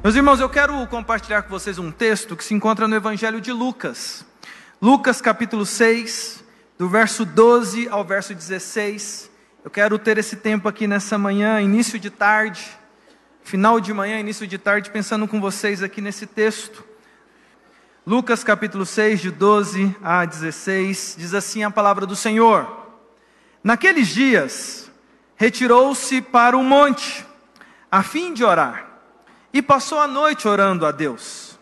Meus irmãos, eu quero compartilhar com vocês um texto que se encontra no Evangelho de Lucas. Lucas capítulo 6, do verso 12 ao verso 16. Eu quero ter esse tempo aqui nessa manhã, início de tarde, final de manhã, início de tarde, pensando com vocês aqui nesse texto. Lucas capítulo 6, de 12 a 16, diz assim a palavra do Senhor: Naqueles dias, retirou-se para o monte, a fim de orar e passou a noite orando a Deus.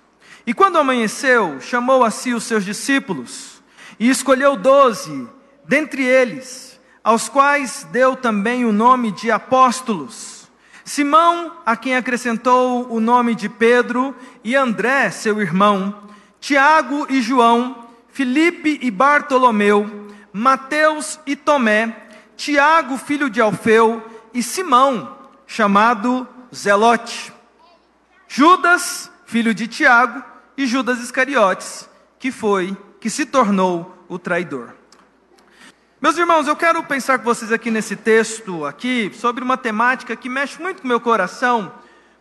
E quando amanheceu, chamou a si os seus discípulos e escolheu doze dentre eles, aos quais deu também o nome de apóstolos. Simão, a quem acrescentou o nome de Pedro, e André, seu irmão, Tiago e João, Filipe e Bartolomeu, Mateus e Tomé, Tiago, filho de Alfeu, e Simão, chamado Zelote. Judas, filho de Tiago, e Judas Iscariotes, que foi, que se tornou o traidor. Meus irmãos, eu quero pensar com vocês aqui nesse texto aqui sobre uma temática que mexe muito com meu coração,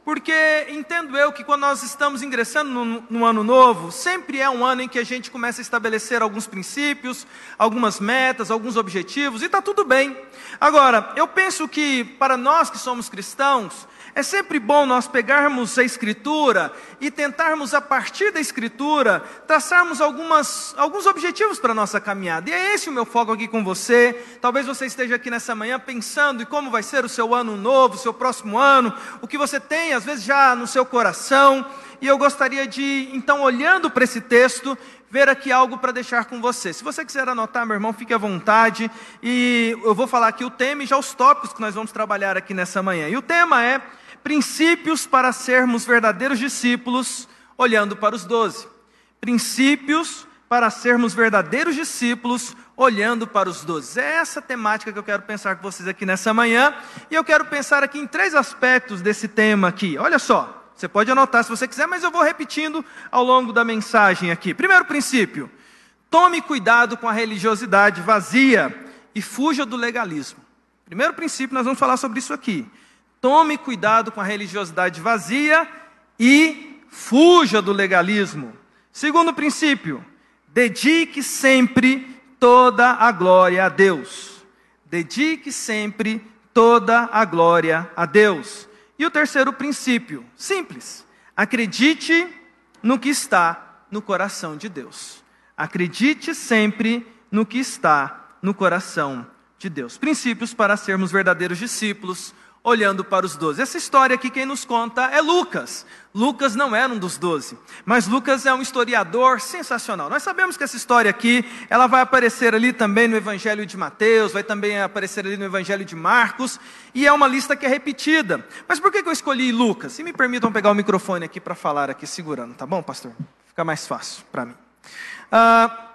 porque entendo eu que quando nós estamos ingressando no, no, ano novo, sempre é um ano em que a gente começa a estabelecer alguns princípios, algumas metas, alguns objetivos, e está tudo bem. Agora, eu penso que para nós que somos cristãos, é sempre bom nós pegarmos a Escritura e tentarmos, a partir da Escritura, traçarmos algumas, alguns objetivos para a nossa caminhada. E é esse o meu foco aqui com você. Talvez você esteja aqui nessa manhã pensando em como vai ser o seu ano novo, o seu próximo ano, o que você tem, às vezes, já no seu coração. E eu gostaria de, então, olhando para esse texto, ver aqui algo para deixar com você. Se você quiser anotar, meu irmão, fique à vontade. E eu vou falar aqui o tema e já os tópicos que nós vamos trabalhar aqui nessa manhã. E o tema é princípios para sermos verdadeiros discípulos, olhando para os doze. Princípios para sermos verdadeiros discípulos, olhando para os doze. É essa temática que eu quero pensar com vocês aqui nessa manhã. E eu quero pensar aqui em três aspectos desse tema aqui. Olha só, você pode anotar se você quiser, mas eu vou repetindo ao longo da mensagem aqui. Primeiro princípio: tome cuidado com a religiosidade vazia e fuja do legalismo. Primeiro princípio, nós vamos falar sobre isso aqui. Tome cuidado com a religiosidade vazia e fuja do legalismo. Segundo princípio, dedique sempre toda a glória a Deus. Dedique sempre toda a glória a Deus. E o terceiro princípio, simples: acredite no que está no coração de Deus. Acredite sempre no que está no coração de Deus. Princípios para sermos verdadeiros discípulos olhando para os doze. Essa história aqui, quem nos conta é Lucas. Lucas não era um dos doze, mas Lucas é um historiador sensacional. Nós sabemos que essa história aqui, ela vai aparecer ali também no Evangelho de Mateus, vai também aparecer ali no Evangelho de Marcos, e é uma lista que é repetida. Mas por que eu escolhi Lucas? Se me permitam pegar o microfone aqui para falar aqui segurando, tá bom, pastor? Fica mais fácil para mim. Ah,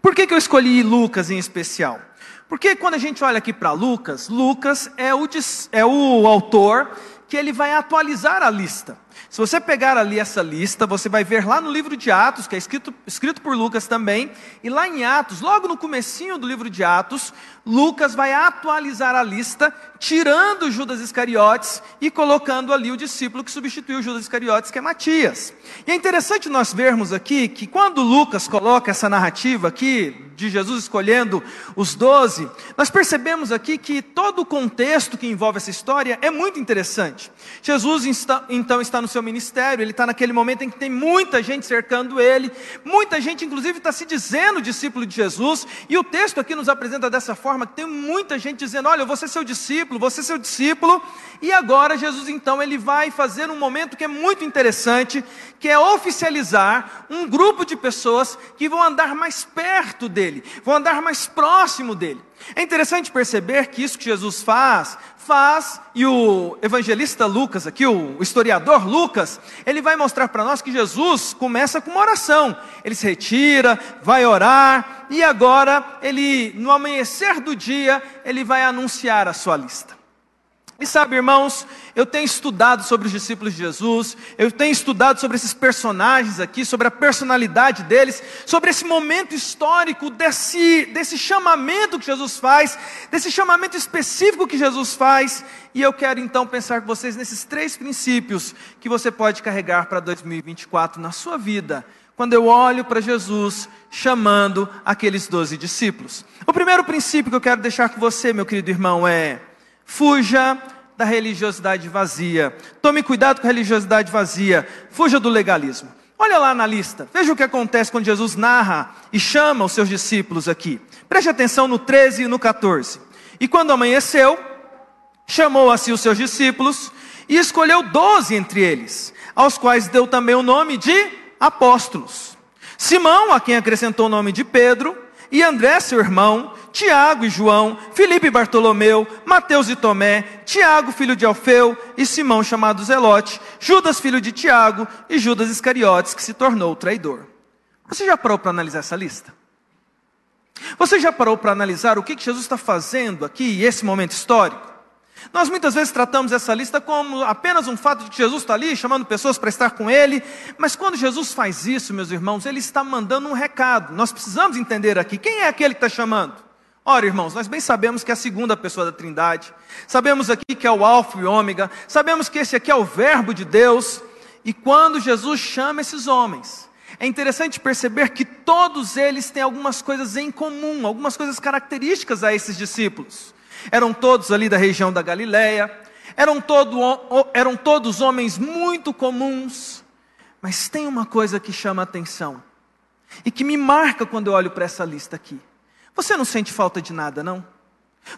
por que eu escolhi Lucas em especial? Porque quando a gente olha aqui para Lucas, Lucas é o, é o autor que ele vai atualizar a lista. Se você pegar ali essa lista, você vai ver lá no livro de Atos, que é escrito, escrito por Lucas também, e lá em Atos, logo no comecinho do livro de Atos, Lucas vai atualizar a lista, tirando Judas Iscariotes e colocando ali o discípulo que substituiu Judas Iscariotes, que é Matias. E é interessante nós vermos aqui que quando Lucas coloca essa narrativa aqui, de Jesus escolhendo os doze, nós percebemos aqui que todo o contexto que envolve essa história é muito interessante. Jesus então está no seu ministério, ele está naquele momento em que tem muita gente cercando ele, muita gente inclusive está se dizendo discípulo de Jesus, e o texto aqui nos apresenta dessa forma que tem muita gente dizendo: olha, vou ser seu discípulo, vou ser seu discípulo, e agora Jesus então ele vai fazer um momento que é muito interessante, que é oficializar um grupo de pessoas que vão andar mais perto dele, vão andar mais próximo dele. É interessante perceber que isso que Jesus faz, faz, e o evangelista Lucas, aqui, o historiador Lucas, ele vai mostrar para nós que Jesus começa com uma oração. Ele se retira, vai orar, e agora ele, no amanhecer do dia, ele vai anunciar a sua lista. E sabe, irmãos, eu tenho estudado sobre os discípulos de Jesus, eu tenho estudado sobre esses personagens aqui, sobre a personalidade deles, sobre esse momento histórico, desse, desse chamamento que Jesus faz, desse chamamento específico que Jesus faz, e eu quero então pensar com vocês nesses três princípios que você pode carregar para 2024 na sua vida, quando eu olho para Jesus chamando aqueles doze discípulos. O primeiro princípio que eu quero deixar com você, meu querido irmão, é Fuja da religiosidade vazia. Tome cuidado com a religiosidade vazia. Fuja do legalismo. Olha lá na lista. Veja o que acontece quando Jesus narra e chama os seus discípulos aqui. Preste atenção no 13 e no 14. E quando amanheceu, chamou a si os seus discípulos e escolheu doze entre eles, aos quais deu também o nome de apóstolos. Simão, a quem acrescentou o nome de Pedro, e André, seu irmão, Tiago e João, Filipe e Bartolomeu, Mateus e Tomé, Tiago, filho de Alfeu, e Simão, chamado Zelote, Judas, filho de Tiago, e Judas Iscariotes, que se tornou traidor. Você já parou para analisar essa lista? Você já parou para analisar o que Jesus está fazendo aqui, esse momento histórico? Nós muitas vezes tratamos essa lista como apenas um fato de que Jesus está ali chamando pessoas para estar com Ele, mas quando Jesus faz isso, meus irmãos, Ele está mandando um recado. Nós precisamos entender aqui quem é aquele que está chamando. Ora, irmãos, nós bem sabemos que é a segunda pessoa da Trindade, sabemos aqui que é o Alfa e Ômega, sabemos que esse aqui é o Verbo de Deus, e quando Jesus chama esses homens, é interessante perceber que todos eles têm algumas coisas em comum, algumas coisas características a esses discípulos. Eram todos ali da região da Galileia, eram, todo, eram todos homens muito comuns, mas tem uma coisa que chama a atenção e que me marca quando eu olho para essa lista aqui. Você não sente falta de nada, não?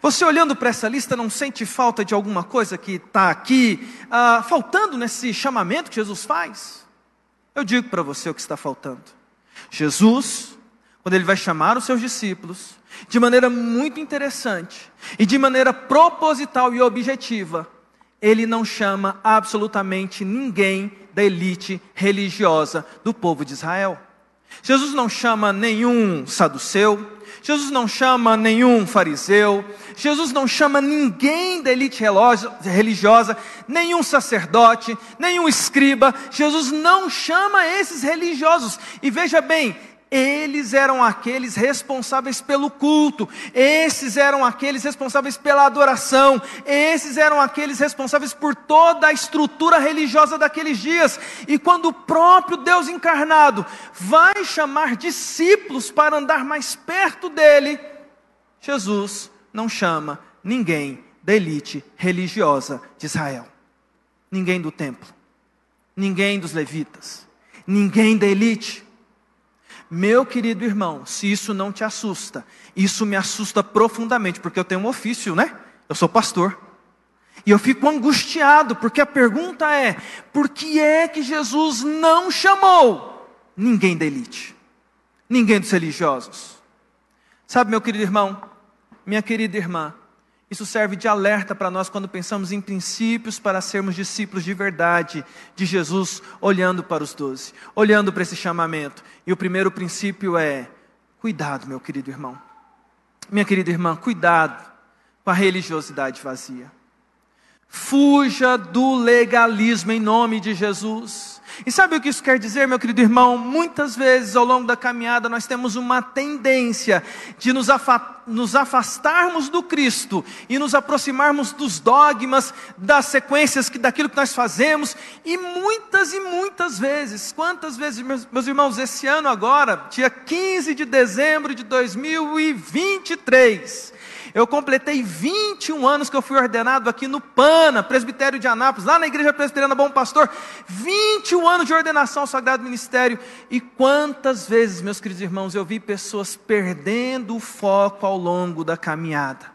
Você olhando para essa lista não sente falta de alguma coisa que está aqui, ah, faltando nesse chamamento que Jesus faz? Eu digo para você o que está faltando. Jesus, quando ele vai chamar os seus discípulos, de maneira muito interessante e de maneira proposital e objetiva, ele não chama absolutamente ninguém da elite religiosa do povo de Israel. Jesus não chama nenhum saduceu, Jesus não chama nenhum fariseu, Jesus não chama ninguém da elite religiosa, nenhum sacerdote, nenhum escriba, Jesus não chama esses religiosos. E veja bem, eles eram aqueles responsáveis pelo culto, esses eram aqueles responsáveis pela adoração, esses eram aqueles responsáveis por toda a estrutura religiosa daqueles dias. E quando o próprio Deus encarnado vai chamar discípulos para andar mais perto dele, Jesus não chama ninguém da elite religiosa de Israel, ninguém do templo, ninguém dos levitas, ninguém da elite. Meu querido irmão, se isso não te assusta, isso me assusta profundamente, porque eu tenho um ofício, né? Eu sou pastor. E eu fico angustiado, porque a pergunta é: por que é que Jesus não chamou ninguém da elite? Ninguém dos religiosos? Sabe, meu querido irmão, minha querida irmã, isso serve de alerta para nós quando pensamos em princípios para sermos discípulos de verdade de Jesus, olhando para os doze, olhando para esse chamamento. E o primeiro princípio é: cuidado, meu querido irmão. Minha querida irmã, cuidado com a religiosidade vazia. Fuja do legalismo em nome de Jesus. E sabe o que isso quer dizer, meu querido irmão? Muitas vezes ao longo da caminhada nós temos uma tendência de nos, afastarmos do Cristo e nos aproximarmos dos dogmas, das sequências que, daquilo que nós fazemos, e muitas e muitas vezes, quantas vezes, meus, meus irmãos, esse ano agora, dia 15 de dezembro de 2023, eu completei 21 anos que eu fui ordenado aqui no PANA, presbitério de Anápolis, lá na igreja presbiteriana Bom Pastor. 21 anos de ordenação ao Sagrado Ministério. E quantas vezes, meus queridos irmãos, eu vi pessoas perdendo o foco ao longo da caminhada.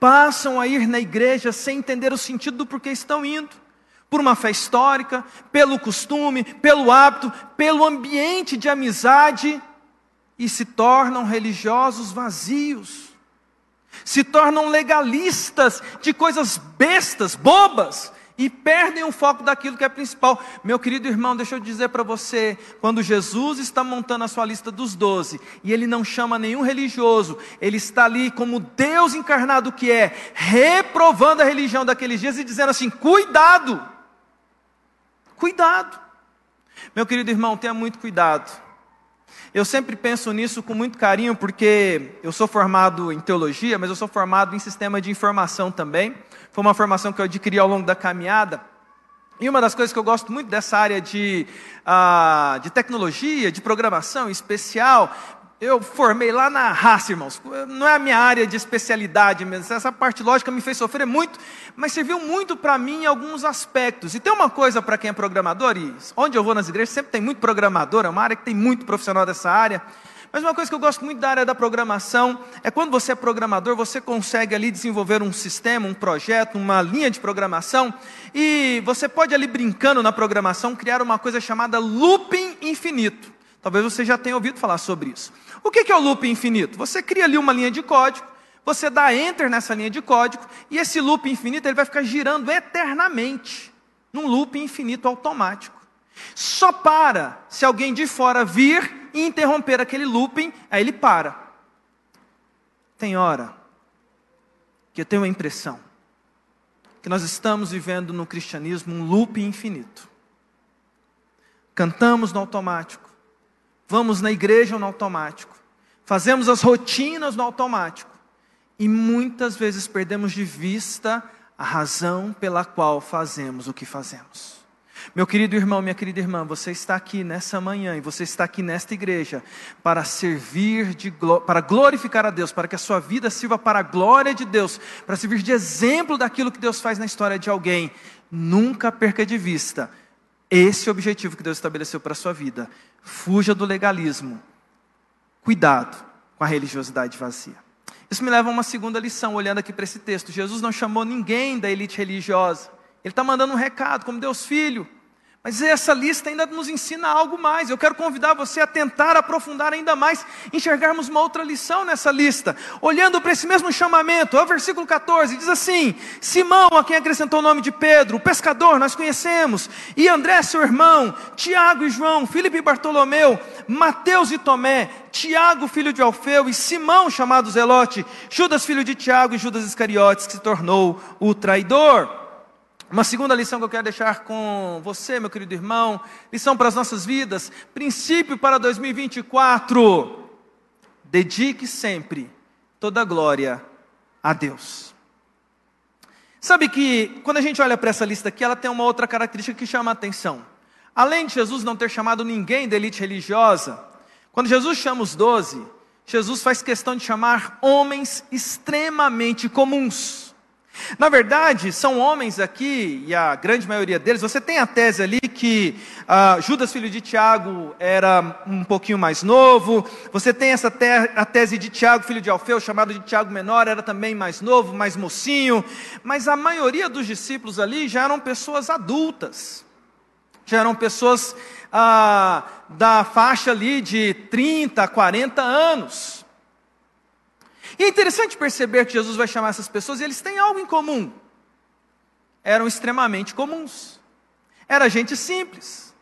Passam a ir na igreja sem entender o sentido do porquê estão indo por uma fé histórica, pelo costume, pelo hábito, pelo ambiente de amizade e se tornam religiosos vazios se tornam legalistas de coisas bestas, bobas, e perdem o foco daquilo que é principal. Meu querido irmão, deixa eu dizer para você: quando Jesus está montando a sua lista dos doze, e ele não chama nenhum religioso, ele está ali como Deus encarnado que é, reprovando a religião daqueles dias e dizendo assim: cuidado, cuidado. Meu querido irmão, tenha muito cuidado. Eu sempre penso nisso com muito carinho, porque eu sou formado em teologia, mas eu sou formado em sistema de informação também. Foi uma formação que eu adquiri ao longo da caminhada. E uma das coisas que eu gosto muito dessa área de, uh, de tecnologia, de programação em especial, eu formei lá na raça, irmãos. Não é a minha área de especialidade mesmo. Essa parte lógica me fez sofrer muito, mas serviu muito para mim em alguns aspectos. E tem uma coisa para quem é programador, e onde eu vou nas igrejas sempre tem muito programador, é uma área que tem muito profissional dessa área. Mas uma coisa que eu gosto muito da área da programação é quando você é programador, você consegue ali desenvolver um sistema, um projeto, uma linha de programação, e você pode ali brincando na programação criar uma coisa chamada looping infinito. Talvez você já tenha ouvido falar sobre isso. O que é o loop infinito? Você cria ali uma linha de código, você dá enter nessa linha de código, e esse loop infinito ele vai ficar girando eternamente, num loop infinito automático. Só para se alguém de fora vir e interromper aquele looping, aí ele para. Tem hora que eu tenho a impressão que nós estamos vivendo no cristianismo um looping infinito. Cantamos no automático, Vamos na igreja no automático. Fazemos as rotinas no automático. E muitas vezes perdemos de vista a razão pela qual fazemos o que fazemos. Meu querido irmão, minha querida irmã, você está aqui nessa manhã e você está aqui nesta igreja para servir, de, para glorificar a Deus, para que a sua vida sirva para a glória de Deus, para servir de exemplo daquilo que Deus faz na história de alguém. Nunca perca de vista esse objetivo que Deus estabeleceu para a sua vida. Fuja do legalismo. Cuidado com a religiosidade vazia. Isso me leva a uma segunda lição, olhando aqui para esse texto. Jesus não chamou ninguém da elite religiosa. Ele está mandando um recado, como Deus Filho. Mas essa lista ainda nos ensina algo mais. Eu quero convidar você a tentar aprofundar ainda mais, enxergarmos uma outra lição nessa lista. Olhando para esse mesmo chamamento, é o versículo 14, diz assim: Simão, a quem acrescentou o nome de Pedro, o pescador, nós conhecemos, e André, seu irmão, Tiago e João, Filipe e Bartolomeu, Mateus e Tomé, Tiago, filho de Alfeu, e Simão, chamado Zelote, Judas, filho de Tiago, e Judas Iscariotes, que se tornou o traidor. Uma segunda lição que eu quero deixar com você, meu querido irmão, lição para as nossas vidas, princípio para 2024. Dedique sempre toda a glória a Deus. Sabe que quando a gente olha para essa lista aqui, ela tem uma outra característica que chama a atenção. Além de Jesus não ter chamado ninguém da elite religiosa, quando Jesus chama os doze, Jesus faz questão de chamar homens extremamente comuns. Na verdade, são homens aqui, e a grande maioria deles, você tem a tese ali que uh, Judas, filho de Tiago, era um pouquinho mais novo, você tem essa te a tese de Tiago, filho de Alfeu, chamado de Tiago menor, era também mais novo, mais mocinho, mas a maioria dos discípulos ali já eram pessoas adultas, já eram pessoas uh, da faixa ali de 30, 40 anos. E é interessante perceber que Jesus vai chamar essas pessoas e eles têm algo em comum. Eram extremamente comuns. Era gente simples.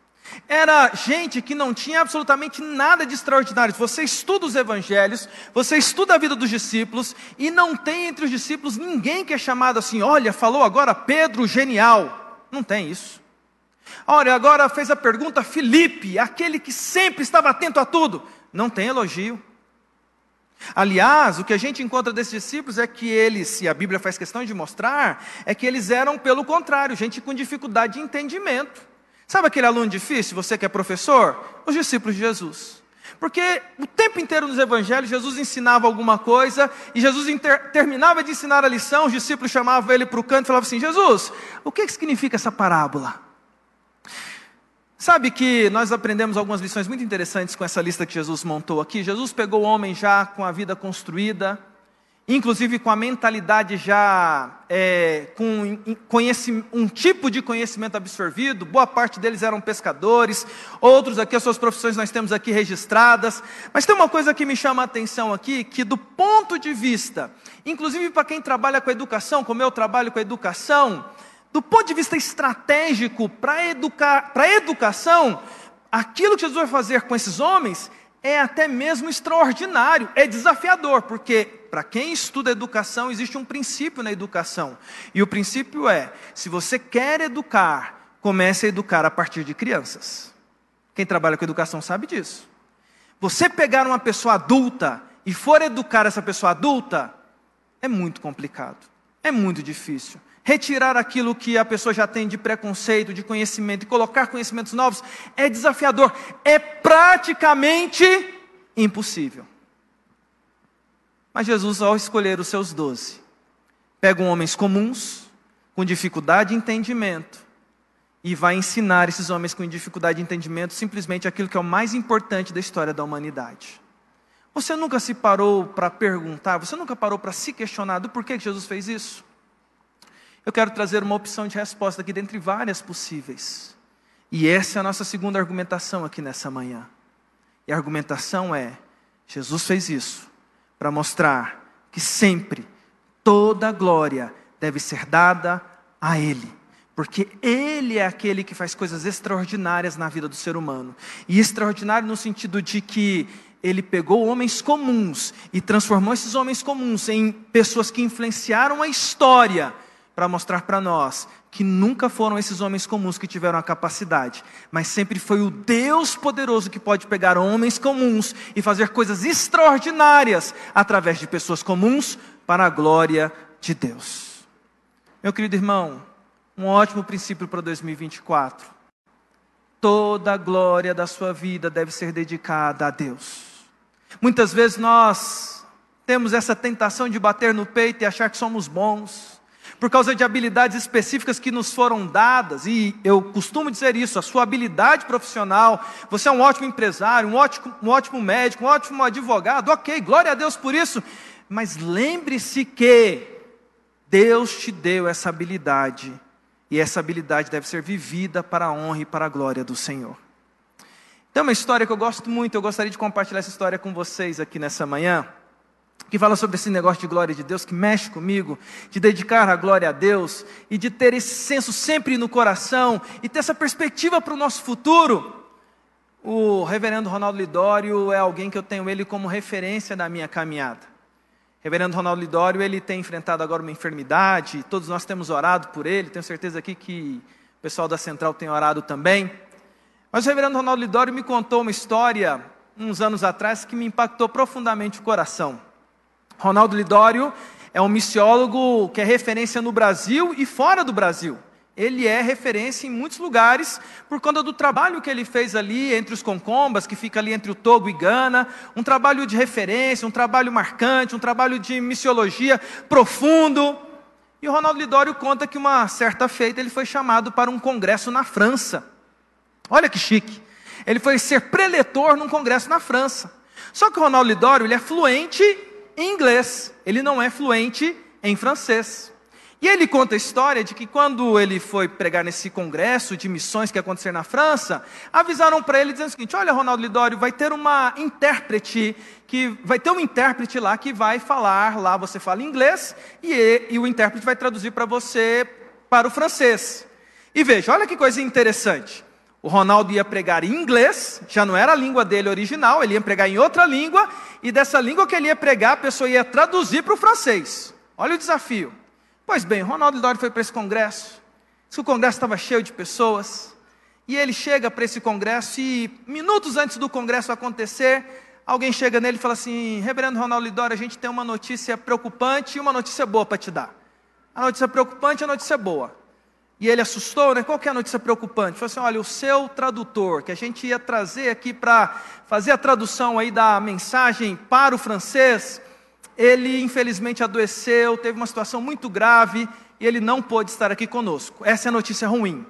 Era gente que não tinha absolutamente nada de extraordinário. Você estuda os evangelhos, você estuda a vida dos discípulos, e não tem entre os discípulos ninguém que é chamado assim: olha, falou agora Pedro genial. Não tem isso. Olha, agora fez a pergunta Felipe, aquele que sempre estava atento a tudo. Não tem elogio. Aliás, o que a gente encontra desses discípulos é que eles, e a Bíblia faz questão de mostrar, é que eles eram, pelo contrário, gente com dificuldade de entendimento. Sabe aquele aluno difícil, você que é professor? Os discípulos de Jesus. Porque o tempo inteiro nos evangelhos, Jesus ensinava alguma coisa, e Jesus terminava de ensinar a lição, os discípulos chamavam ele para o canto e falavam assim: Jesus, o que significa essa parábola? Sabe que nós aprendemos algumas lições muito interessantes com essa lista que Jesus montou aqui. Jesus pegou o homem já com a vida construída, inclusive com a mentalidade já é, com um tipo de conhecimento absorvido. Boa parte deles eram pescadores, outros aqui, as suas profissões nós temos aqui registradas. Mas tem uma coisa que me chama a atenção aqui, que do ponto de vista, inclusive para quem trabalha com educação, como eu trabalho com educação, do ponto de vista estratégico para educar, educação, aquilo que Jesus vai fazer com esses homens é até mesmo extraordinário, é desafiador, porque para quem estuda educação existe um princípio na educação. E o princípio é: se você quer educar, comece a educar a partir de crianças. Quem trabalha com educação sabe disso. Você pegar uma pessoa adulta e for educar essa pessoa adulta, é muito complicado, é muito difícil retirar aquilo que a pessoa já tem de preconceito, de conhecimento e colocar conhecimentos novos é desafiador, é praticamente impossível. Mas Jesus, ao escolher os seus doze, pega homens comuns, com dificuldade de entendimento, e vai ensinar esses homens com dificuldade de entendimento simplesmente aquilo que é o mais importante da história da humanidade. Você nunca se parou para perguntar, você nunca parou para se questionar do porquê que Jesus fez isso? Eu quero trazer uma opção de resposta aqui dentre várias possíveis. E essa é a nossa segunda argumentação aqui nessa manhã. E a argumentação é: Jesus fez isso para mostrar que sempre toda glória deve ser dada a Ele. Porque Ele é aquele que faz coisas extraordinárias na vida do ser humano. E extraordinário no sentido de que Ele pegou homens comuns e transformou esses homens comuns em pessoas que influenciaram a história para mostrar para nós que nunca foram esses homens comuns que tiveram a capacidade, mas sempre foi o Deus poderoso que pode pegar homens comuns e fazer coisas extraordinárias através de pessoas comuns para a glória de Deus. Meu querido irmão, um ótimo princípio para 2024. Toda a glória da sua vida deve ser dedicada a Deus. Muitas vezes nós temos essa tentação de bater no peito e achar que somos bons por causa de habilidades específicas que nos foram dadas, e eu costumo dizer isso, a sua habilidade profissional, você é um ótimo empresário, um ótimo, um ótimo médico, um ótimo advogado, ok, glória a Deus por isso, mas lembre-se que Deus te deu essa habilidade, e essa habilidade deve ser vivida para a honra e para a glória do Senhor. Tem uma história que eu gosto muito, eu gostaria de compartilhar essa história com vocês aqui nessa manhã que fala sobre esse negócio de glória de Deus, que mexe comigo, de dedicar a glória a Deus e de ter esse senso sempre no coração e ter essa perspectiva para o nosso futuro. O reverendo Ronaldo Lidório é alguém que eu tenho ele como referência na minha caminhada. Reverendo Ronaldo Lidório, ele tem enfrentado agora uma enfermidade, todos nós temos orado por ele, tenho certeza aqui que o pessoal da Central tem orado também. Mas o reverendo Ronaldo Lidório me contou uma história, uns anos atrás, que me impactou profundamente o coração. Ronaldo Lidório é um missiólogo que é referência no Brasil e fora do Brasil. Ele é referência em muitos lugares por conta do trabalho que ele fez ali entre os concombas, que fica ali entre o Togo e Gana, um trabalho de referência, um trabalho marcante, um trabalho de missiologia profundo. E o Ronaldo Lidório conta que uma certa feita ele foi chamado para um congresso na França. Olha que chique. Ele foi ser preletor num congresso na França. Só que o Ronaldo Lidório ele é fluente inglês, ele não é fluente em francês. E ele conta a história de que quando ele foi pregar nesse congresso de missões que ia acontecer na França, avisaram para ele dizendo o seguinte: Olha, Ronaldo Lidório, vai ter uma intérprete que vai ter um intérprete lá que vai falar lá, você fala inglês e, e o intérprete vai traduzir para você para o francês. E veja, olha que coisa interessante. O Ronaldo ia pregar em inglês, já não era a língua dele original, ele ia pregar em outra língua, e dessa língua que ele ia pregar, a pessoa ia traduzir para o francês. Olha o desafio. Pois bem, Ronaldo Dória foi para esse congresso, o congresso estava cheio de pessoas, e ele chega para esse congresso, e minutos antes do congresso acontecer, alguém chega nele e fala assim: Reverendo Ronaldo Lidório, a gente tem uma notícia preocupante e uma notícia boa para te dar. A notícia preocupante e a notícia boa. E ele assustou, né? Qual que é a notícia preocupante? Falou assim: olha, o seu tradutor, que a gente ia trazer aqui para fazer a tradução aí da mensagem para o francês, ele infelizmente adoeceu, teve uma situação muito grave e ele não pôde estar aqui conosco. Essa é a notícia ruim.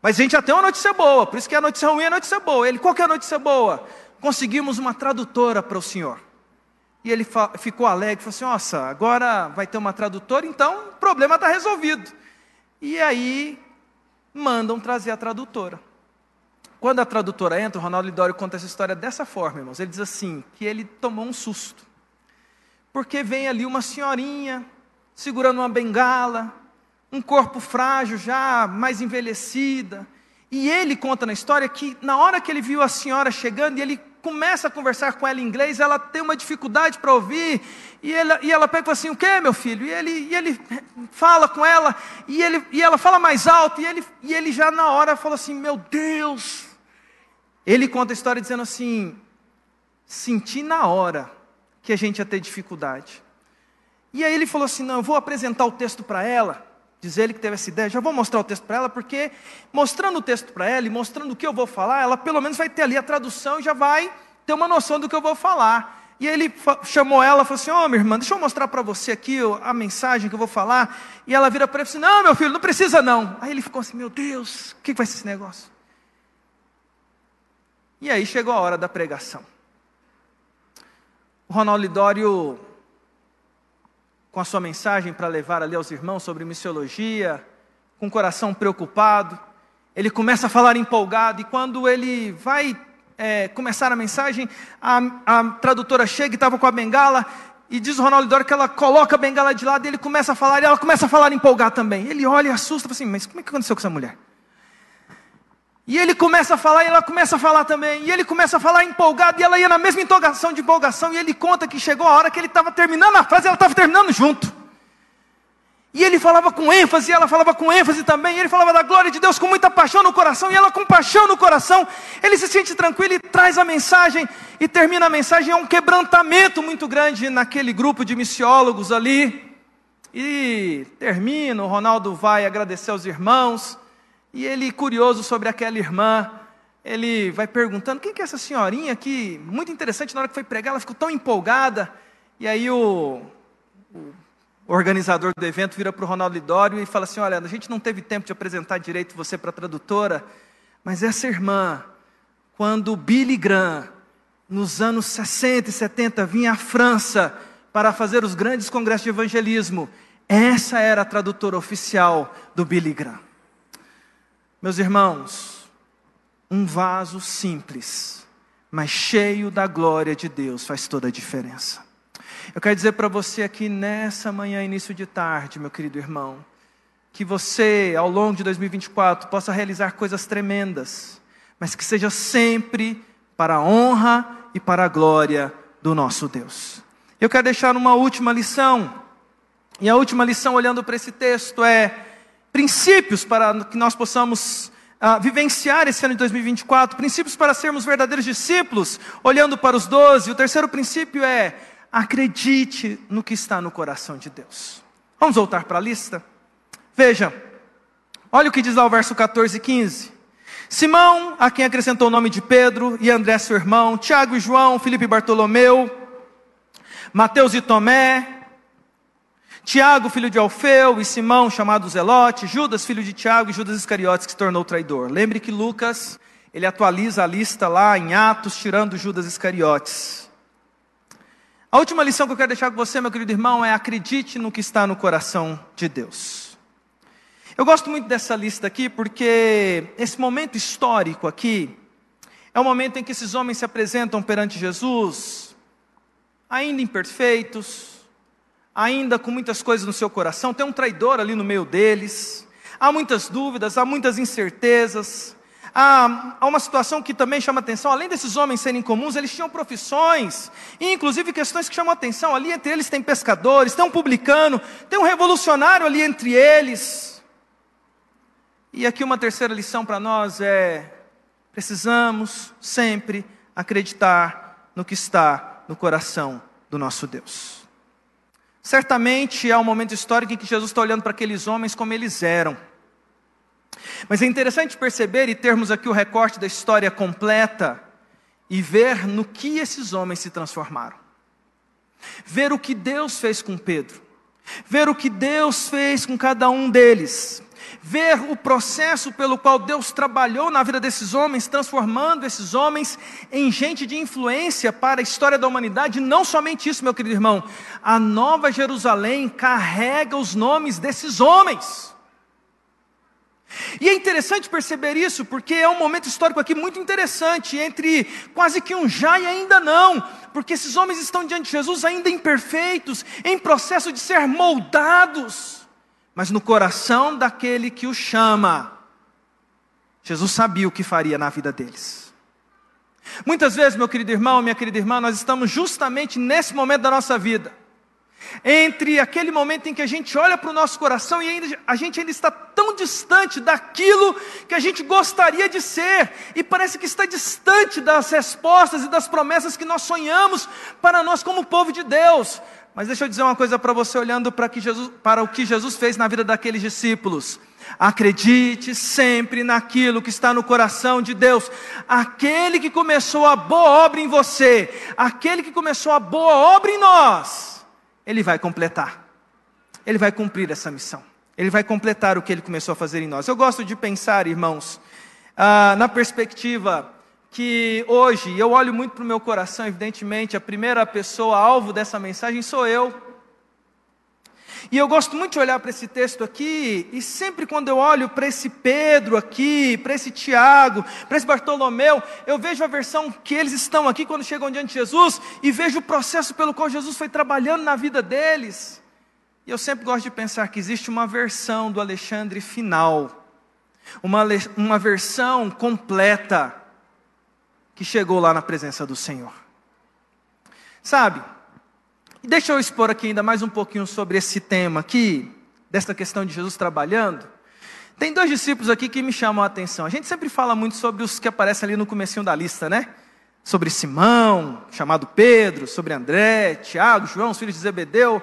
Mas a gente já tem uma notícia boa, por isso que a notícia ruim é a notícia boa. Ele, qual que é a notícia boa? Conseguimos uma tradutora para o senhor. E ele ficou alegre, falou assim: nossa, agora vai ter uma tradutora, então o problema está resolvido. E aí mandam trazer a tradutora. Quando a tradutora entra, o Ronaldo Lidório conta essa história dessa forma, irmãos. Ele diz assim: que ele tomou um susto. Porque vem ali uma senhorinha segurando uma bengala, um corpo frágil, já mais envelhecida. E ele conta na história que na hora que ele viu a senhora chegando ele começa a conversar com ela em inglês, ela tem uma dificuldade para ouvir, e, ele, e ela pega e fala assim, o que meu filho? E ele, e ele fala com ela, e, ele, e ela fala mais alto, e ele, e ele já na hora falou assim, meu Deus! Ele conta a história dizendo assim, senti na hora que a gente ia ter dificuldade. E aí ele falou assim, não, eu vou apresentar o texto para ela, Diz ele que teve essa ideia, já vou mostrar o texto para ela, porque mostrando o texto para ela e mostrando o que eu vou falar, ela pelo menos vai ter ali a tradução e já vai ter uma noção do que eu vou falar. E ele chamou ela e falou assim: Ô oh, minha irmã, deixa eu mostrar para você aqui a mensagem que eu vou falar. E ela vira para ele e assim: Não, meu filho, não precisa não. Aí ele ficou assim: Meu Deus, o que vai ser esse negócio? E aí chegou a hora da pregação. O Ronaldo Lidório com a sua mensagem para levar ali aos irmãos sobre missiologia, com o coração preocupado. Ele começa a falar empolgado, e quando ele vai é, começar a mensagem, a, a tradutora chega e estava com a bengala, e diz o Ronaldo Dória que ela coloca a bengala de lado, e ele começa a falar, e ela começa a falar empolgado também. Ele olha e assusta, assim, mas como é que aconteceu com essa mulher? E ele começa a falar, e ela começa a falar também. E ele começa a falar empolgado, e ela ia na mesma empolgação de empolgação. E ele conta que chegou a hora que ele estava terminando a frase, e ela estava terminando junto. E ele falava com ênfase, e ela falava com ênfase também. E ele falava da glória de Deus com muita paixão no coração, e ela com paixão no coração. Ele se sente tranquilo e traz a mensagem, e termina a mensagem. É um quebrantamento muito grande naquele grupo de missiólogos ali. E termina, o Ronaldo vai agradecer aos irmãos. E ele, curioso sobre aquela irmã, ele vai perguntando: quem que é essa senhorinha aqui? Muito interessante, na hora que foi pregar, ela ficou tão empolgada. E aí o, o organizador do evento vira para o Ronaldo Lidório e fala assim: Olha, a gente não teve tempo de apresentar direito você para a tradutora, mas essa irmã, quando Billy Graham, nos anos 60 e 70, vinha à França para fazer os grandes congressos de evangelismo, essa era a tradutora oficial do Billy Graham. Meus irmãos, um vaso simples, mas cheio da glória de Deus faz toda a diferença. Eu quero dizer para você aqui nessa manhã, início de tarde, meu querido irmão, que você, ao longo de 2024, possa realizar coisas tremendas, mas que seja sempre para a honra e para a glória do nosso Deus. Eu quero deixar uma última lição, e a última lição, olhando para esse texto, é princípios para que nós possamos uh, vivenciar esse ano de 2024, princípios para sermos verdadeiros discípulos, olhando para os doze. O terceiro princípio é acredite no que está no coração de Deus. Vamos voltar para a lista? Veja, olha o que diz lá o verso 14 e 15. Simão, a quem acrescentou o nome de Pedro, e André, seu irmão, Tiago e João, Filipe e Bartolomeu, Mateus e Tomé, Tiago, filho de Alfeu, e Simão, chamado Zelote, Judas, filho de Tiago, e Judas Iscariotes, que se tornou traidor. Lembre que Lucas, ele atualiza a lista lá em Atos, tirando Judas Iscariotes. A última lição que eu quero deixar com você, meu querido irmão, é acredite no que está no coração de Deus. Eu gosto muito dessa lista aqui, porque esse momento histórico aqui, é o momento em que esses homens se apresentam perante Jesus, ainda imperfeitos, ainda com muitas coisas no seu coração, tem um traidor ali no meio deles, há muitas dúvidas, há muitas incertezas, há, há uma situação que também chama atenção, além desses homens serem comuns, eles tinham profissões, e inclusive questões que chamam atenção, ali entre eles tem pescadores, tem um publicano, tem um revolucionário ali entre eles. E aqui uma terceira lição para nós é: precisamos sempre acreditar no que está no coração do nosso Deus. Certamente há um momento histórico em que Jesus está olhando para aqueles homens como eles eram. Mas é interessante perceber e termos aqui o recorte da história completa e ver no que esses homens se transformaram. Ver o que Deus fez com Pedro. Ver o que Deus fez com cada um deles ver o processo pelo qual Deus trabalhou na vida desses homens, transformando esses homens em gente de influência para a história da humanidade. Não somente isso, meu querido irmão, a Nova Jerusalém carrega os nomes desses homens. E é interessante perceber isso, porque é um momento histórico aqui muito interessante, entre quase que um já e ainda não, porque esses homens estão diante de Jesus ainda imperfeitos, em processo de ser moldados mas no coração daquele que o chama. Jesus sabia o que faria na vida deles. Muitas vezes, meu querido irmão, minha querida irmã, nós estamos justamente nesse momento da nossa vida entre aquele momento em que a gente olha para o nosso coração e ainda, a gente ainda está tão distante daquilo que a gente gostaria de ser, e parece que está distante das respostas e das promessas que nós sonhamos para nós como povo de Deus. Mas deixa eu dizer uma coisa para você, olhando para, que Jesus, para o que Jesus fez na vida daqueles discípulos. Acredite sempre naquilo que está no coração de Deus. Aquele que começou a boa obra em você, aquele que começou a boa obra em nós, ele vai completar. Ele vai cumprir essa missão. Ele vai completar o que ele começou a fazer em nós. Eu gosto de pensar, irmãos, ah, na perspectiva que hoje, eu olho muito para o meu coração, evidentemente, a primeira pessoa alvo dessa mensagem sou eu. E eu gosto muito de olhar para esse texto aqui, e sempre quando eu olho para esse Pedro aqui, para esse Tiago, para esse Bartolomeu, eu vejo a versão que eles estão aqui quando chegam diante de Jesus, e vejo o processo pelo qual Jesus foi trabalhando na vida deles. E eu sempre gosto de pensar que existe uma versão do Alexandre final, uma, uma versão completa, que chegou lá na presença do Senhor. Sabe, e deixa eu expor aqui ainda mais um pouquinho sobre esse tema aqui, dessa questão de Jesus trabalhando. Tem dois discípulos aqui que me chamam a atenção. A gente sempre fala muito sobre os que aparecem ali no comecinho da lista, né? Sobre Simão, chamado Pedro, sobre André, Tiago, João, os filhos de Zebedeu.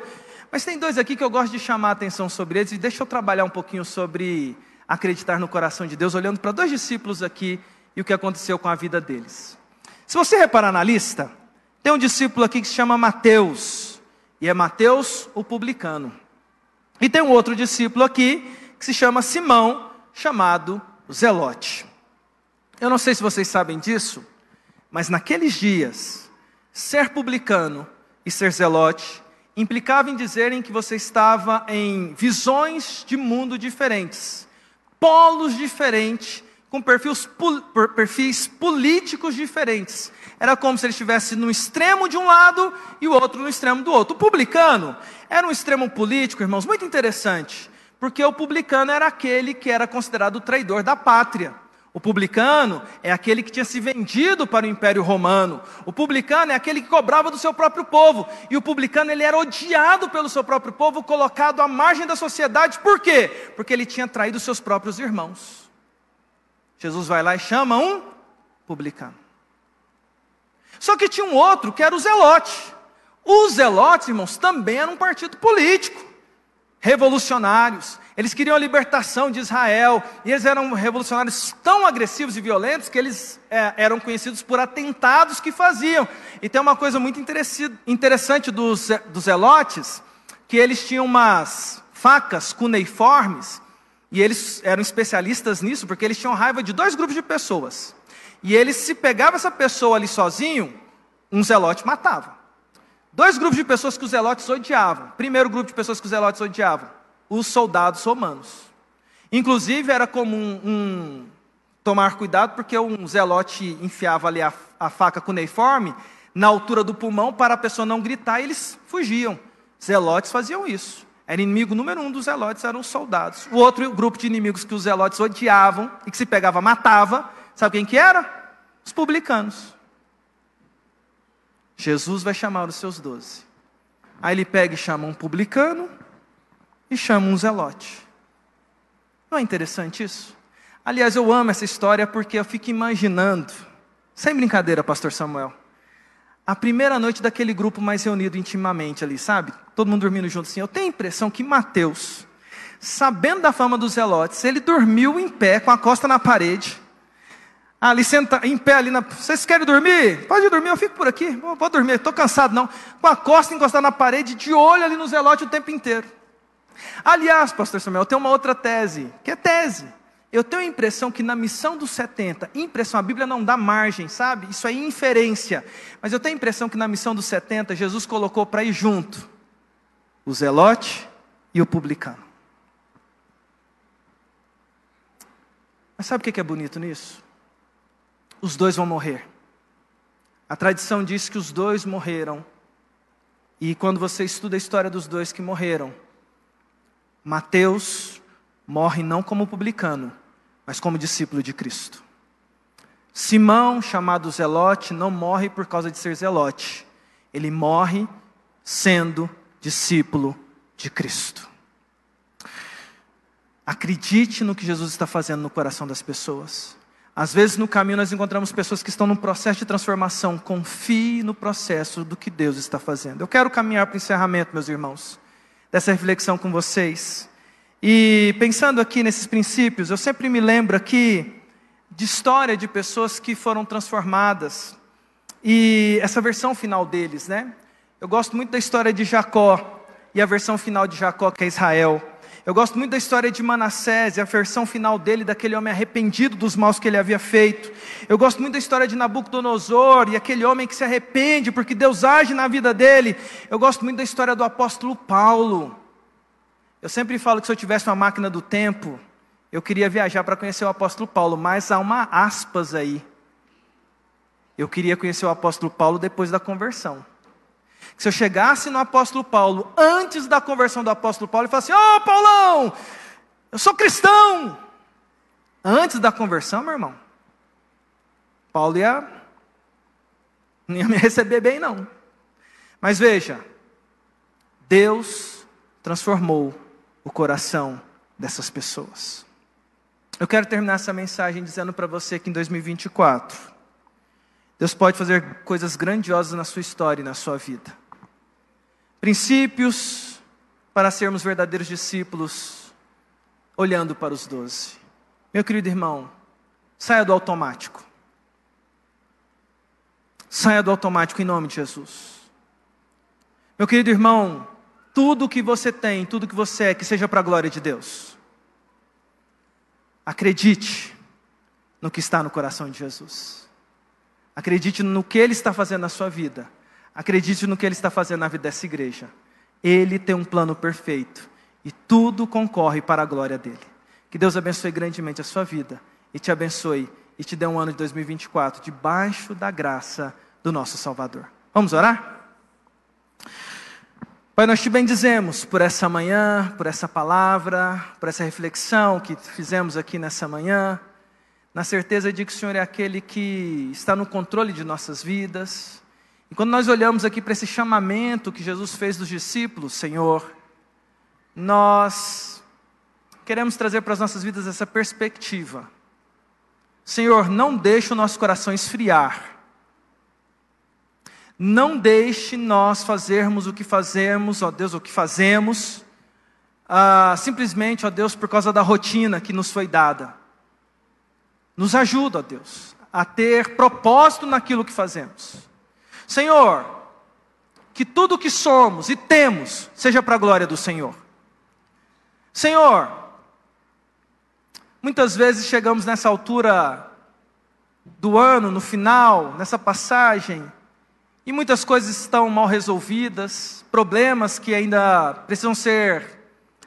Mas tem dois aqui que eu gosto de chamar a atenção sobre eles, e deixa eu trabalhar um pouquinho sobre acreditar no coração de Deus, olhando para dois discípulos aqui e o que aconteceu com a vida deles. Se você reparar na lista, tem um discípulo aqui que se chama Mateus. E é Mateus, o publicano. E tem um outro discípulo aqui, que se chama Simão, chamado Zelote. Eu não sei se vocês sabem disso, mas naqueles dias, ser publicano e ser zelote implicava em dizerem que você estava em visões de mundo diferentes, polos diferentes, com perfis, perfis políticos diferentes. Era como se ele estivesse no extremo de um lado e o outro no extremo do outro. O publicano era um extremo político, irmãos, muito interessante, porque o publicano era aquele que era considerado o traidor da pátria. O publicano é aquele que tinha se vendido para o Império Romano. O publicano é aquele que cobrava do seu próprio povo. E o publicano ele era odiado pelo seu próprio povo, colocado à margem da sociedade. Por quê? Porque ele tinha traído seus próprios irmãos. Jesus vai lá e chama um publicano. Só que tinha um outro que era o Zelote. Os Zelotes, irmãos, também eram um partido político, revolucionários. Eles queriam a libertação de Israel, e eles eram revolucionários tão agressivos e violentos que eles é, eram conhecidos por atentados que faziam. E tem uma coisa muito interessante dos, dos Zelotes, que eles tinham umas facas cuneiformes, e eles eram especialistas nisso, porque eles tinham raiva de dois grupos de pessoas. E ele, se pegava essa pessoa ali sozinho, um zelote matava. Dois grupos de pessoas que os zelotes odiavam. Primeiro grupo de pessoas que os zelotes odiavam: os soldados romanos. Inclusive, era comum um, tomar cuidado, porque um zelote enfiava ali a, a faca cuneiforme na altura do pulmão para a pessoa não gritar e eles fugiam. Zelotes faziam isso. Era inimigo número um dos zelotes, eram os soldados. O outro grupo de inimigos que os zelotes odiavam e que se pegava, matava, Sabe quem que era? Os publicanos. Jesus vai chamar os seus doze. Aí ele pega e chama um publicano e chama um zelote. Não é interessante isso? Aliás, eu amo essa história porque eu fico imaginando, sem brincadeira, pastor Samuel, a primeira noite daquele grupo mais reunido intimamente ali, sabe? Todo mundo dormindo junto assim. Eu tenho a impressão que Mateus, sabendo da fama dos zelotes, ele dormiu em pé, com a costa na parede, ali senta em pé ali na. Vocês querem dormir? Pode dormir, eu fico por aqui. Vou, vou dormir, estou cansado não. Com a costa encostada na parede, de olho ali no zelote o tempo inteiro. Aliás, pastor Samuel, tem uma outra tese, que é tese. Eu tenho a impressão que na missão dos 70, impressão, a Bíblia não dá margem, sabe? Isso é inferência. Mas eu tenho a impressão que na missão dos 70, Jesus colocou para ir junto o zelote e o publicano. Mas sabe o que é bonito nisso? os dois vão morrer. A tradição diz que os dois morreram. E quando você estuda a história dos dois que morreram, Mateus morre não como publicano, mas como discípulo de Cristo. Simão, chamado Zelote, não morre por causa de ser Zelote. Ele morre sendo discípulo de Cristo. Acredite no que Jesus está fazendo no coração das pessoas. Às vezes no caminho nós encontramos pessoas que estão num processo de transformação. Confie no processo do que Deus está fazendo. Eu quero caminhar para o encerramento, meus irmãos, dessa reflexão com vocês. E pensando aqui nesses princípios, eu sempre me lembro aqui de história de pessoas que foram transformadas. E essa versão final deles, né? Eu gosto muito da história de Jacó e a versão final de Jacó, que é Israel. Eu gosto muito da história de Manassés e a versão final dele, daquele homem arrependido dos maus que ele havia feito. Eu gosto muito da história de Nabucodonosor e aquele homem que se arrepende porque Deus age na vida dele. Eu gosto muito da história do apóstolo Paulo. Eu sempre falo que se eu tivesse uma máquina do tempo, eu queria viajar para conhecer o apóstolo Paulo, mas há uma aspas aí. Eu queria conhecer o apóstolo Paulo depois da conversão. Se eu chegasse no apóstolo Paulo antes da conversão do apóstolo Paulo e falasse: Ô oh, Paulão, eu sou cristão. Antes da conversão, meu irmão, Paulo ia, não ia me receber bem, não. Mas veja, Deus transformou o coração dessas pessoas. Eu quero terminar essa mensagem dizendo para você que em 2024, Deus pode fazer coisas grandiosas na sua história e na sua vida. Princípios para sermos verdadeiros discípulos, olhando para os doze. Meu querido irmão, saia do automático. Saia do automático em nome de Jesus. Meu querido irmão, tudo que você tem, tudo que você é, que seja para a glória de Deus. Acredite no que está no coração de Jesus. Acredite no que Ele está fazendo na sua vida. Acredite no que Ele está fazendo na vida dessa igreja. Ele tem um plano perfeito e tudo concorre para a glória dele. Que Deus abençoe grandemente a sua vida e te abençoe e te dê um ano de 2024 debaixo da graça do nosso Salvador. Vamos orar? Pai, nós te bendizemos por essa manhã, por essa palavra, por essa reflexão que fizemos aqui nessa manhã, na certeza de que o Senhor é aquele que está no controle de nossas vidas, e quando nós olhamos aqui para esse chamamento que Jesus fez dos discípulos, Senhor, nós queremos trazer para as nossas vidas essa perspectiva. Senhor, não deixe o nosso coração esfriar. Não deixe nós fazermos o que fazemos, ó Deus, o que fazemos, ah, simplesmente, ó Deus, por causa da rotina que nos foi dada. Nos ajuda, ó Deus, a ter propósito naquilo que fazemos. Senhor, que tudo que somos e temos seja para a glória do Senhor. Senhor, muitas vezes chegamos nessa altura do ano, no final, nessa passagem, e muitas coisas estão mal resolvidas, problemas que ainda precisam ser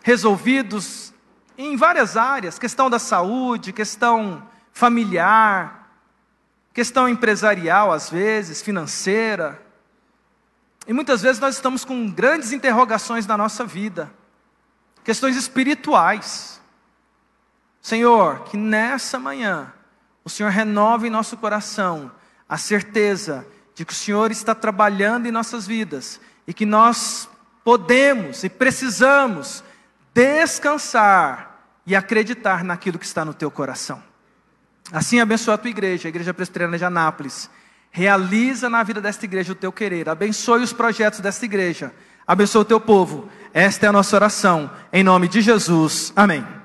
resolvidos em várias áreas questão da saúde, questão familiar, questão empresarial, às vezes, financeira. E muitas vezes nós estamos com grandes interrogações na nossa vida, questões espirituais. Senhor, que nessa manhã o Senhor renove em nosso coração a certeza de que o Senhor está trabalhando em nossas vidas e que nós podemos e precisamos descansar e acreditar naquilo que está no teu coração. Assim abençoa a tua igreja, a Igreja Presbiteriana de Anápolis. Realiza na vida desta igreja o teu querer. Abençoe os projetos desta igreja. Abençoa o teu povo. Esta é a nossa oração. Em nome de Jesus. Amém.